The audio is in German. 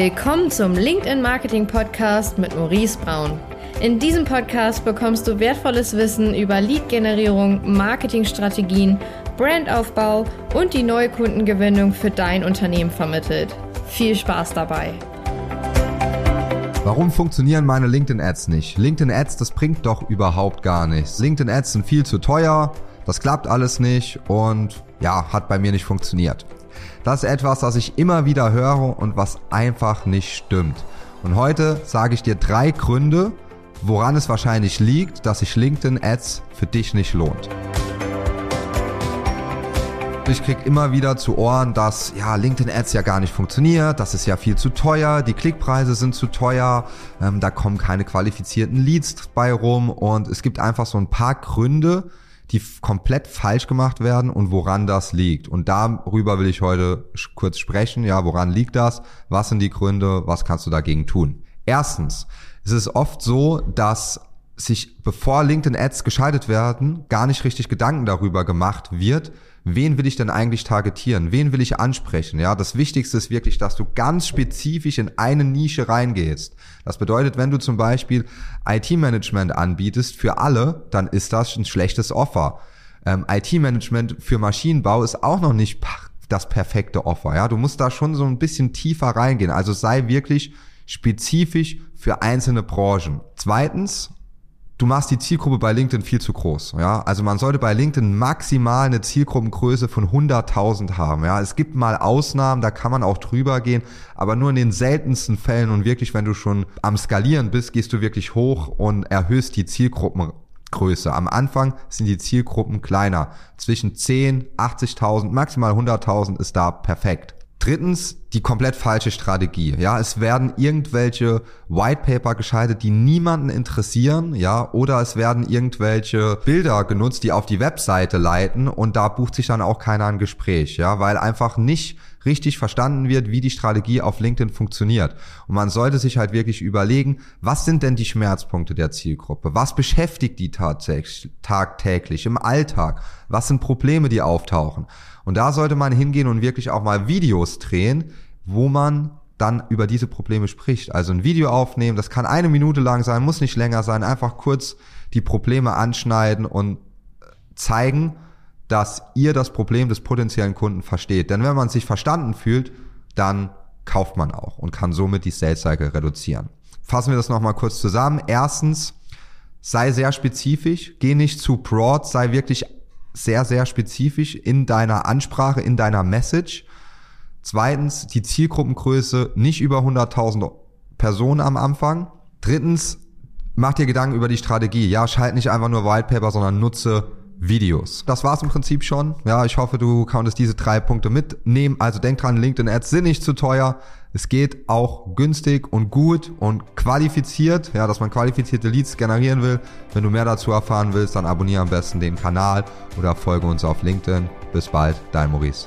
Willkommen zum LinkedIn Marketing Podcast mit Maurice Braun. In diesem Podcast bekommst du wertvolles Wissen über Lead-Generierung, Marketingstrategien, Brandaufbau und die neue Kundengewinnung für dein Unternehmen vermittelt. Viel Spaß dabei! Warum funktionieren meine LinkedIn-Ads nicht? LinkedIn-Ads, das bringt doch überhaupt gar nichts. LinkedIn-Ads sind viel zu teuer, das klappt alles nicht und ja, hat bei mir nicht funktioniert. Das ist etwas, das ich immer wieder höre und was einfach nicht stimmt. Und heute sage ich dir drei Gründe, woran es wahrscheinlich liegt, dass sich LinkedIn Ads für dich nicht lohnt. Ich krieg immer wieder zu Ohren, dass ja LinkedIn Ads ja gar nicht funktioniert, das ist ja viel zu teuer, die Klickpreise sind zu teuer, ähm, da kommen keine qualifizierten Leads bei rum und es gibt einfach so ein paar Gründe, die komplett falsch gemacht werden und woran das liegt. Und darüber will ich heute kurz sprechen. Ja, woran liegt das? Was sind die Gründe? Was kannst du dagegen tun? Erstens, es ist oft so, dass sich, bevor LinkedIn Ads geschaltet werden, gar nicht richtig Gedanken darüber gemacht wird, wen will ich denn eigentlich targetieren? Wen will ich ansprechen? Ja, das Wichtigste ist wirklich, dass du ganz spezifisch in eine Nische reingehst. Das bedeutet, wenn du zum Beispiel IT-Management anbietest für alle, dann ist das ein schlechtes Offer. Ähm, IT-Management für Maschinenbau ist auch noch nicht das perfekte Offer. Ja, du musst da schon so ein bisschen tiefer reingehen. Also sei wirklich spezifisch für einzelne Branchen. Zweitens, du machst die Zielgruppe bei LinkedIn viel zu groß. Ja, also man sollte bei LinkedIn maximal eine Zielgruppengröße von 100.000 haben. Ja, es gibt mal Ausnahmen, da kann man auch drüber gehen, aber nur in den seltensten Fällen und wirklich, wenn du schon am Skalieren bist, gehst du wirklich hoch und erhöhst die Zielgruppengröße. Am Anfang sind die Zielgruppen kleiner. Zwischen 10, 80.000, maximal 100.000 ist da perfekt. Drittens, die komplett falsche Strategie. Ja, es werden irgendwelche White Paper geschaltet, die niemanden interessieren, ja, oder es werden irgendwelche Bilder genutzt, die auf die Webseite leiten und da bucht sich dann auch keiner ein Gespräch, ja, weil einfach nicht richtig verstanden wird, wie die Strategie auf LinkedIn funktioniert. Und man sollte sich halt wirklich überlegen, was sind denn die Schmerzpunkte der Zielgruppe? Was beschäftigt die tatsächlich tagtäglich im Alltag? Was sind Probleme, die auftauchen? Und da sollte man hingehen und wirklich auch mal Videos drehen, wo man dann über diese Probleme spricht. Also ein Video aufnehmen, das kann eine Minute lang sein, muss nicht länger sein, einfach kurz die Probleme anschneiden und zeigen, dass ihr das Problem des potenziellen Kunden versteht. Denn wenn man sich verstanden fühlt, dann kauft man auch und kann somit die Sales Cycle reduzieren. Fassen wir das nochmal kurz zusammen. Erstens, sei sehr spezifisch, geh nicht zu broad, sei wirklich sehr, sehr spezifisch in deiner Ansprache, in deiner Message. Zweitens, die Zielgruppengröße nicht über 100.000 Personen am Anfang. Drittens, mach dir Gedanken über die Strategie. Ja, schalt nicht einfach nur Whitepaper, sondern nutze Videos. Das war's im Prinzip schon. Ja, ich hoffe, du konntest diese drei Punkte mitnehmen. Also denk dran, LinkedIn Ads sind nicht zu teuer. Es geht auch günstig und gut und qualifiziert, ja, dass man qualifizierte Leads generieren will. Wenn du mehr dazu erfahren willst, dann abonniere am besten den Kanal oder folge uns auf LinkedIn. Bis bald, dein Maurice.